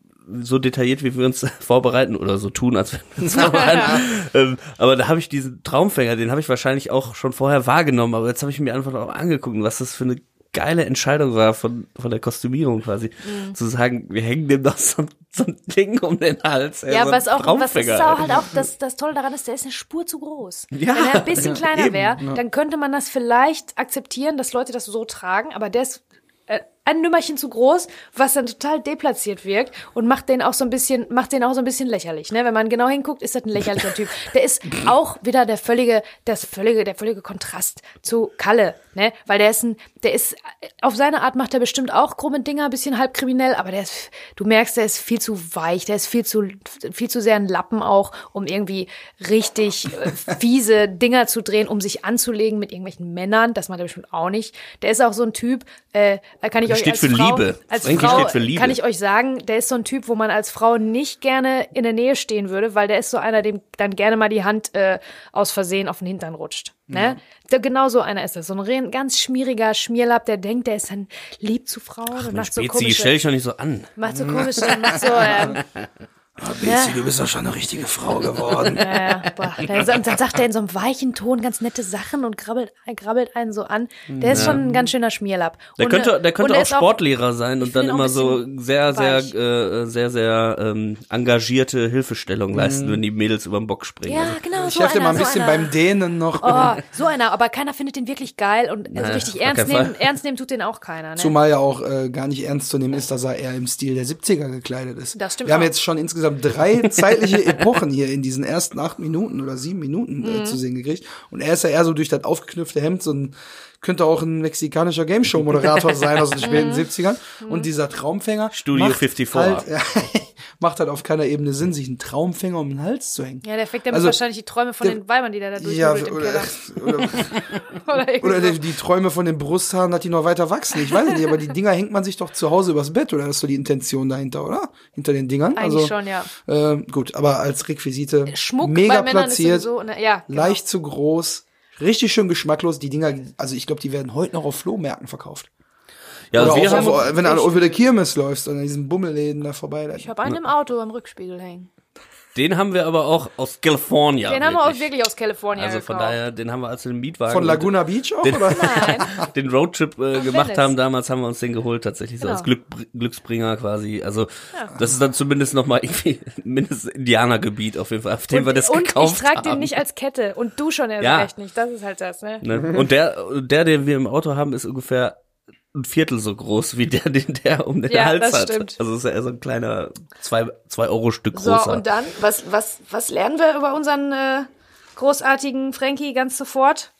so detailliert, wie wir uns vorbereiten oder so tun, als wenn wir uns vorbereiten. ähm, aber da habe ich diesen Traumfänger, den habe ich wahrscheinlich auch schon vorher wahrgenommen, aber jetzt habe ich mir einfach auch angeguckt, was das für eine geile Entscheidung war von, von der Kostümierung quasi. Mhm. Zu sagen, wir hängen dem doch so, ein- so ein Ding um den Hals. ey, Ja, so was auch, was das ist auch halt auch, das, das Tolle daran ist, der ist eine Spur zu groß. Ja, Wenn er ein bisschen ja, kleiner wäre, dann könnte man das vielleicht akzeptieren, dass Leute das so tragen, aber der ist ein Nümmerchen zu groß, was dann total deplatziert wirkt und macht den auch so ein bisschen, macht den auch so ein bisschen lächerlich, ne? Wenn man genau hinguckt, ist das ein lächerlicher Typ. Der ist auch wieder der völlige, das völlige, der völlige Kontrast zu Kalle, ne? Weil der ist ein, der ist, auf seine Art macht er bestimmt auch krumme Dinger, ein bisschen halb kriminell, aber der ist, du merkst, der ist viel zu weich, der ist viel zu, viel zu sehr ein Lappen auch, um irgendwie richtig äh, fiese Dinger zu drehen, um sich anzulegen mit irgendwelchen Männern, das macht er bestimmt auch nicht. Der ist auch so ein Typ, äh, kann ich euch Steht für Frau, Liebe. als Frankie Frau steht für Liebe. kann ich euch sagen, der ist so ein Typ, wo man als Frau nicht gerne in der Nähe stehen würde, weil der ist so einer, dem dann gerne mal die Hand äh, aus Versehen auf den Hintern rutscht. Ne? Der, genau so einer ist das. So ein ganz schmieriger Schmierlapp, der denkt, der ist dann lieb zu Frauen und Mensch, macht so Bezi, stell komische, dich doch nicht so an. macht so komische, macht so, ähm, Betsy, du bist doch schon eine richtige Frau geworden. Ja, boah. Dann, sagt er in so einem weichen Ton ganz nette Sachen und grabbelt, grabbelt einen so an. Der ist schon ein ganz schöner Schmierlapp. Der Und, könnte, äh, der könnte und auch Sportlehrer sein und dann auch immer so bisschen sehr, sehr, weich. äh, sehr, sehr ähm, engagierte Hilfestellung leisten, wenn die Mädels über den Bock springen. Ja, genau, Ich so helfe dir mal ein bisschen so einer. beim Dehnen noch. Oh, so einer, aber keiner findet den wirklich geil und also Naja, richtig ernst nehmen, ernst nehmen tut den auch keiner. Ne? Zumal ja auch äh, gar nicht ernst zu nehmen ist, dass er eher im Stil der 70er gekleidet ist. Das stimmt Wir haben auch. jetzt schon insgesamt drei zeitliche Epochen hier in diesen ersten acht Minuten oder sieben Minuten Mhm. äh, zu sehen gekriegt. Und er ist ja eher so durch das aufgeknüpfte Hemd so ein könnte auch ein mexikanischer Gameshow-Moderator sein aus den späten Mhm. 70ern. Und dieser Traumfänger Studio macht 54. Halt, ja, macht halt auf keiner Ebene Sinn, sich einen Traumfänger um den Hals zu hängen. ja, der fickt damit Also, wahrscheinlich die Träume von der- den Weibern, die der da Ja, oder, oder, Oder, oder so. die, die Träume von den Brusthaaren, dass die noch weiter wachsen. Ich weiß nicht, aber die Dinger hängt man sich doch zu Hause übers Bett, oder? Das ist so die Intention dahinter, oder? Hinter den Dingern. Eigentlich also, schon, ja. Äh, gut, aber als Requisite Schmuck mega platziert, ist sowieso, ne, ja, genau. leicht zu groß, richtig schön geschmacklos. Die Dinger, also ich glaube, die werden heute noch auf Flohmärkten verkauft. Ja, Oder also wir auch, haben, auf, wenn du an- über der Kirmes läufst und an diesen Bummelläden da vorbei. Da, Ich habe einen im Auto am Rückspiegel hängen. den haben wir aber auch aus California. Den haben wir auch wirklich aus Kalifornien Also von gekauft. daher, den haben wir als wir den Mietwagen von Laguna Beach auch, Den- oder? Nein. den Roadtrip äh, gemacht Venice. haben damals, haben wir uns den geholt tatsächlich so Genau. als Glück, Glücksbringer quasi. Also das ist dann zumindest noch mal irgendwie mindestens Indianergebiet auf jeden Fall, auf dem wir das und gekauft ich trage haben. den nicht als Kette und du schon erst Ja. recht nicht. Das ist halt das, ne? Ne? Und der, der, den wir im Auto haben, ist ungefähr ein Viertel so groß wie der, den der um den Ja, Hals das hat. stimmt. Also ist ja eher so ein kleiner zwei, zwei Euro Stück So, großer. und dann, was, was, was lernen wir über unseren äh, großartigen Frankie ganz sofort?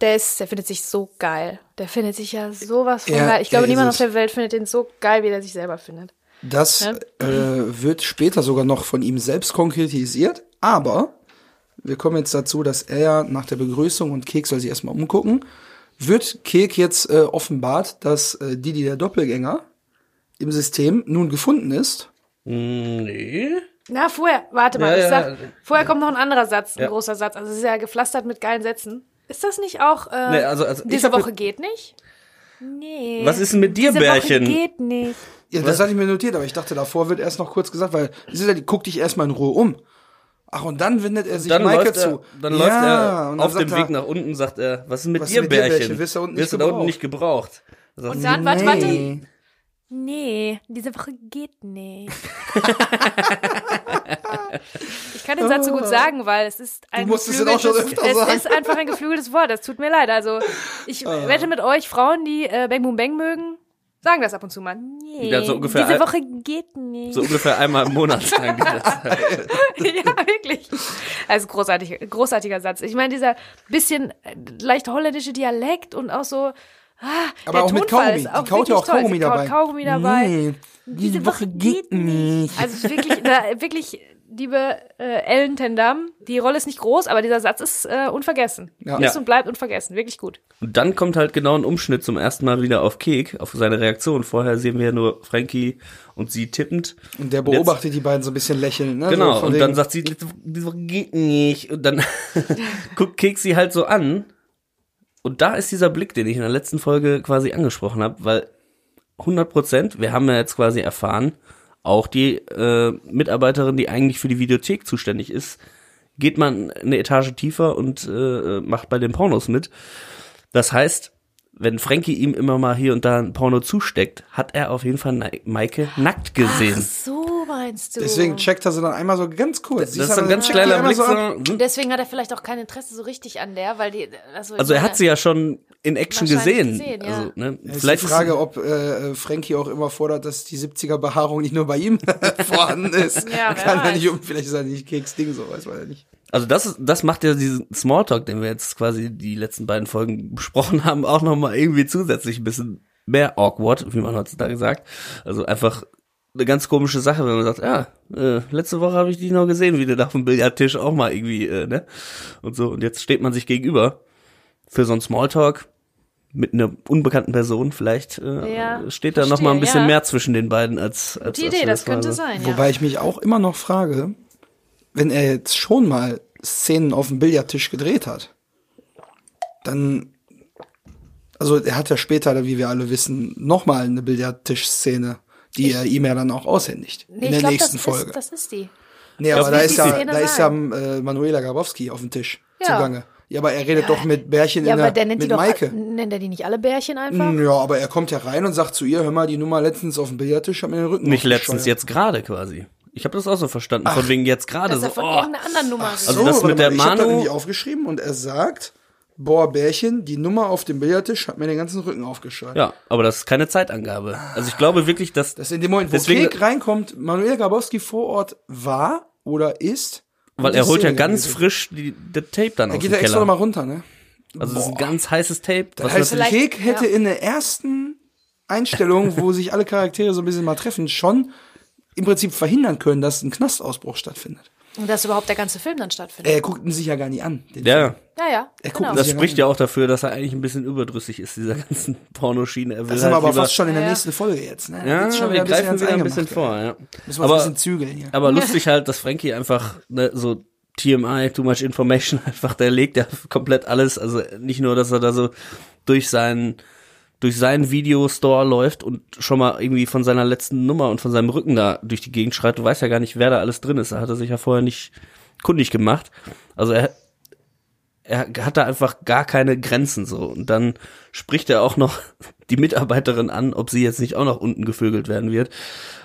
Der ist, der findet sich so geil. Der findet sich ja sowas von Er- geil. Ich glaube, niemand auf der Welt findet den so geil, wie der sich selber findet. Das Ja. äh, wird später sogar noch von ihm selbst konkretisiert, aber wir kommen jetzt dazu, dass er ja nach der Begrüßung und Kek soll sich erstmal umgucken, wird Kek jetzt äh, offenbart, dass äh, Didi der Doppelgänger im System nun gefunden ist. Nee. Na, vorher, warte mal, Ja, ich sag, ja. vorher kommt noch ein anderer Satz, ein Ja. großer Satz. Also es ist ja gepflastert mit geilen Sätzen. Ist das nicht auch, äh, Nee, also- also diese Woche geht nicht? Nee. Was ist denn mit dir, diese Bärchen? Woche geht nicht. Ja, das hatte ich mir notiert, aber ich dachte, davor wird erst noch kurz gesagt, weil guck dich erstmal in Ruhe um. Ach, und dann wendet er sich Dann, läuft er, zu. dann Ja, läuft und er dann auf dem er, Weg nach unten, sagt er, was ist mit Was dir, mit dir, Bärchen? Wirst du da unten Wirst nicht du da unten gebraucht? nicht gebraucht? Da sagt Und dann, warte, warte. Nee. Nee, diese Woche geht nicht. ich kann den Satz so gut sagen, weil es ist ein Du geflügeltes- es ist einfach ein geflügeltes Wort. Das tut mir leid. Also ich wette mit euch, Frauen, die äh, Bang Boom Bang mögen, sagen das ab und zu mal. Nee, Ja, so ungefähr diese Woche geht nicht. So ungefähr einmal im Monat sagen die das. ja, wirklich. Also großartig, großartiger Satz. Ich meine, dieser bisschen äh, leicht holländische Dialekt und auch so. Ah, Aber der auch mit Tonfall Kaugummi. ist Die kaut ja auch. Kaugummi dabei. Kaugummi dabei. Nee, diese Woche geht nicht. Also wirklich, da, wirklich, liebe äh, Ellen Tendam, die Rolle ist nicht groß, aber dieser Satz ist äh, unvergessen. Ja. Ist und bleibt unvergessen. Wirklich gut. Und dann kommt halt genau ein Umschnitt zum ersten Mal wieder auf Kek, auf seine Reaktion. Vorher sehen wir ja nur Frankie und sie tippend. Und der Und jetzt- beobachtet die beiden so ein bisschen lächeln. Ne? Genau, so und dann sagt sie, geht nicht. Und dann guckt Kek sie halt so an. Und da ist dieser Blick, den ich in der letzten Folge quasi angesprochen habe, weil 100 Prozent, wir haben ja jetzt quasi erfahren, auch die äh, Mitarbeiterin, die eigentlich für die Videothek zuständig ist, geht man eine Etage tiefer und äh, macht bei den Pornos mit. Das heißt, wenn Frankie ihm immer mal hier und da ein Porno zusteckt, hat er auf jeden Fall Maike nackt gesehen. So meinst du. Deswegen checkt er sie dann einmal so ganz kurz. das Siehst ist ein ganz er kleiner Blick. so hm? Deswegen hat er vielleicht auch kein Interesse so richtig an der, weil die. Also, Also er hat sie ja schon in Action gesehen. gesehen, ja. Also, ne, Es ist vielleicht die Frage, ob äh, Frankie auch immer fordert, dass die 70er Behaarung nicht nur bei ihm vorhanden ist. Ja, Kann er nicht um, vielleicht ist er nicht Keks Ding, so weiß man ja nicht. Also das ist, das macht ja diesen Smalltalk, den wir jetzt quasi die letzten beiden Folgen besprochen haben, auch noch mal irgendwie zusätzlich ein bisschen mehr awkward, wie man heutzutage sagt. Also einfach eine ganz komische Sache, wenn man sagt, ja, äh, letzte Woche habe ich dich noch gesehen, wie du da auf dem Billardtisch auch mal irgendwie, äh, ne? Und so, und jetzt steht man sich gegenüber für so einen Smalltalk mit einer unbekannten Person, vielleicht äh, Ja, steht da noch mal ein verstehe, bisschen ja. mehr zwischen den beiden als, als Die als Idee, das könnte sein. Ja. Wobei ich mich auch immer noch frage, wenn er jetzt schon mal Szenen auf dem Billardtisch gedreht hat, dann, also er hat ja später, wie wir alle wissen, nochmal eine Billardtischszene, die er ihm ja dann auch aushändigt. Nee, in ich der glaub, nächsten das Folge. Ist, das ist die. nee, aber da ist ist ja, die da ist ja äh, Manuela Grabowski auf dem Tisch Ja. zugange. Ja, aber er redet doch mit Bärchen Ja, in aber der, der nennt die mit doch. Maike. Nennt er die nicht alle Bärchen einfach? Ja, aber er kommt ja rein und sagt zu ihr, hör mal, die Nummer letztens auf dem Billardtisch hat mir den Rücken Nicht letztens, jetzt gerade quasi. Ich habe das auch so verstanden, von wegen jetzt gerade Dass so. er von Oh, irgendeiner anderen Nummer Also so, das warte mit der mal, ich Manu- irgendwie aufgeschrieben und er sagt, boah, Bärchen, die Nummer auf dem Billardtisch hat mir den ganzen Rücken aufgescheuert. ja, aber das ist keine Zeitangabe. Also ich glaube wirklich, dass Das ist in dem Moment, wo Deswegen- Kek reinkommt, Manuel Grabowski vor Ort war oder ist. weil er holt ja ganz gedreht. frisch die, das Tape dann Er aus geht dem ja extra Keller. nochmal runter, ne? Also das ist ein Boah. ganz heißes Tape. Das heißt, Kek hätte ja. in der ersten Einstellung, wo sich alle Charaktere so ein bisschen mal treffen, schon im Prinzip verhindern können, dass ein Knastausbruch stattfindet. Und dass überhaupt der ganze Film dann stattfindet. Er guckt ihn sich ja gar nicht an. den ja, Film. ja, ja. Er guckt Genau. das Ja, spricht ja auch dafür, dass er eigentlich ein bisschen überdrüssig ist, dieser ganzen Pornoschiene. Er will Das sind wir halt aber fast schon in der Ja. nächsten Folge jetzt. Ne? Ja, Jetzt schon wir ein bisschen greifen wieder ein bisschen vor, ja. Müssen wir Aber, uns ein bisschen zügeln hier. aber lustig halt, dass Frankie einfach ne, so TMI, Too Much Information, einfach der legt ja komplett alles. Also nicht nur, dass er da so durch seinen durch seinen Videostore läuft und schon mal irgendwie von seiner letzten Nummer und von seinem Rücken da durch die Gegend schreit. Du weißt ja gar nicht, wer da alles drin ist. Da hat er sich ja vorher nicht kundig gemacht. Also er, er hat da einfach gar keine Grenzen so. Und dann spricht er auch noch die Mitarbeiterin an, ob sie jetzt nicht auch noch unten gevögelt werden wird.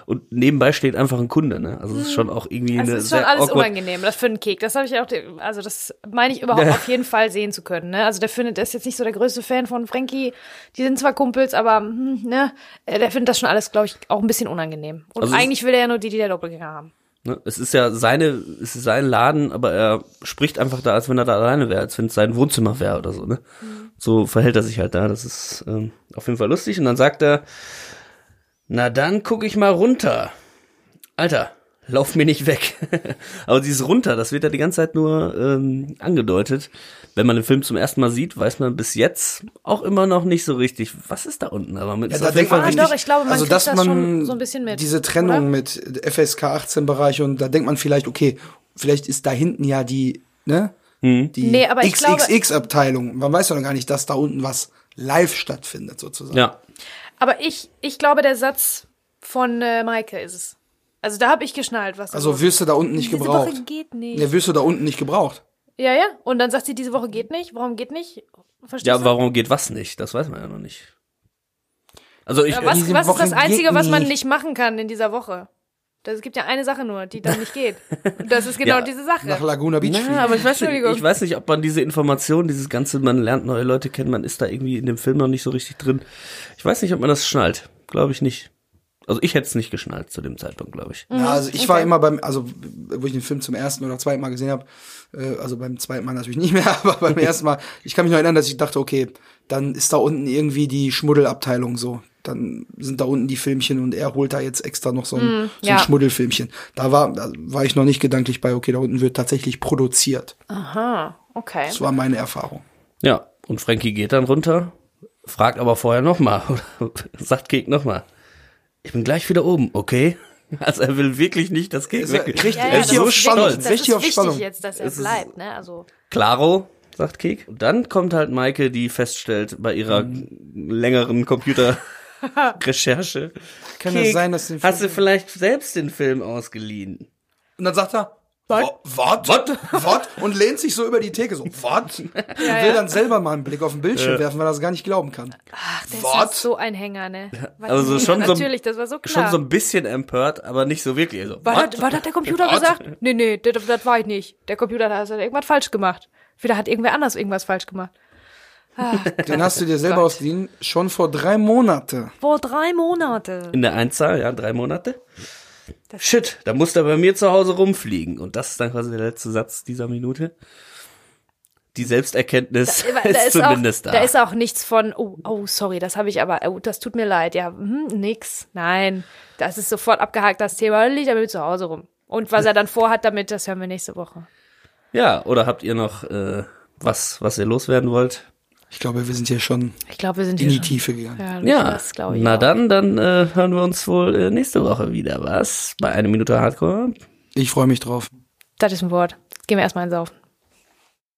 Und nebenbei steht einfach ein Kunde, ne? Also es ist schon auch irgendwie Also eine es ist schon sehr alles awkward unangenehm, das für einen Kek. Das habe ich auch, also das meine ich überhaupt Ja. auf jeden Fall sehen zu können. Ne? Also der findet, der ist jetzt nicht so der größte Fan von Frankie. Die sind zwar Kumpels, aber hm, ne, äh, der findet das schon alles, glaube ich, auch ein bisschen unangenehm. Und Also eigentlich will er ja nur die, die der Doppelgänger haben. Ne? Es ist ja seine, es ist sein Laden, aber er spricht einfach da, als wenn er da alleine wäre, als wenn es sein Wohnzimmer wäre oder so, ne? So verhält er sich halt da. Das ist ähm, auf jeden Fall lustig. Und dann sagt er, na dann guck ich mal runter. Alter, lauf mir nicht weg. Aber dieses runter, das wird ja die ganze Zeit nur ähm, angedeutet. Wenn man den Film zum ersten Mal sieht, weiß man bis jetzt auch immer noch nicht so richtig, was ist da unten. Aber mit Ja, ist da denkt man Fall Ah, richtig, doch, ich glaube, man also dass das man schon so ein bisschen mit, diese Trennung oder? mit FSK 18 Bereich und da denkt man vielleicht, okay, vielleicht ist da hinten ja die, ne? Hm. Die Nee, aber ich glaube- XXX-Abteilung. Man weiß ja noch gar nicht, dass da unten was live stattfindet, sozusagen. Ja. Aber ich, ich glaube, der Satz von äh, Maike ist es. Also da habe ich geschnallt, was Also wirst du da unten nicht Diese gebraucht. Woche geht nicht. Ne, wirst du da unten nicht gebraucht. Ja, ja. Und dann sagt sie, diese Woche geht nicht. Warum geht nicht? Verstehst Ja, du? warum geht was nicht? Das weiß man ja noch nicht. Also ich, Ja, was, Diese was ist das Einzige, was man nicht. nicht machen kann in dieser Woche? Das, es gibt ja eine Sache nur, die dann nicht geht. Und das ist genau Ja. diese Sache. Nach Laguna Beach. Ja, aber ich weiß nicht, ich weiß nicht, ob man diese Information, dieses ganze, man lernt neue Leute kennen, man ist da irgendwie in dem Film noch nicht so richtig drin. Ich weiß nicht, ob man das schnallt. Glaube ich nicht. Also ich hätte es nicht geschnallt zu dem Zeitpunkt, glaube ich. Ja, also ich okay. war immer beim, also wo ich den Film zum ersten oder zweiten Mal gesehen habe, äh, also beim zweiten Mal natürlich nicht mehr, aber beim ersten Mal, ich kann mich noch erinnern, dass ich dachte, okay, dann ist da unten irgendwie die Schmuddelabteilung so. Dann sind da unten die Filmchen und er holt da jetzt extra noch so ein, so ein ja. Schmuddelfilmchen. Da war, da war ich noch nicht gedanklich bei, okay, da unten wird tatsächlich produziert. Aha, okay. Das war meine Erfahrung. Ja, und Frankie geht dann runter, fragt aber vorher nochmal, sagt Kek nochmal, ich bin gleich wieder oben, okay? Also er will wirklich nicht, dass Kek Ist er- weg kriegt- Ja, ja, ist das so ist stolz. wichtig, das Richtig ist auf wichtig Spannung. jetzt, dass er Es bleibt, ne? Also Claro, sagt Kek. Und dann kommt halt Maike, die feststellt bei ihrer Mhm. längeren Computerrecherche. Kann es sein, dass den Hast du Film- vielleicht selbst den Film ausgeliehen? Und dann sagt er, was? Was? Was? Und lehnt sich so über die Theke so, was? Und will dann selber mal einen Blick auf den Bildschirm werfen, weil er es gar nicht glauben kann. ach, der What? ist so ein Hänger, ne? Weiß Also schon so- natürlich, das war so Schon klar. so ein bisschen empört, aber nicht so wirklich. Also, what? das, war das der Computer gesagt? Nee, nee, das, das war ich nicht. Der Computer hat also irgendwas falsch gemacht. Wieder hat irgendwer anders irgendwas falsch gemacht. Den hast du dir selber Gott. ausgeliehen, schon vor drei Monate. Vor drei Monate. In der Einzahl, ja, drei Monate. Shit, da muss er bei mir zu Hause rumfliegen. Und das ist dann quasi der letzte Satz dieser Minute. Die Selbsterkenntnis Da ist, ist, zumindest auch, da. da ist auch nichts von, oh, oh, sorry, das habe ich aber, oh, das tut mir leid. Ja, hm, nix. Nein, das ist sofort abgehakt, das Thema. Liegt er mit zu Hause rum. Und was er dann vorhat damit, das hören wir nächste Woche. ja, oder habt ihr noch äh, was, was ihr loswerden wollt? Ich glaube, wir sind hier schon Ich glaube, wir sind in hier die schon. Tiefe gegangen. Ja, Ja, das glaube ich. na auch. dann, dann äh, hören wir uns wohl äh, nächste Woche wieder, was? Bei einer Minute Hardcore. Ich freue mich drauf. Das ist ein Wort. Gehen wir erstmal ins Saufen.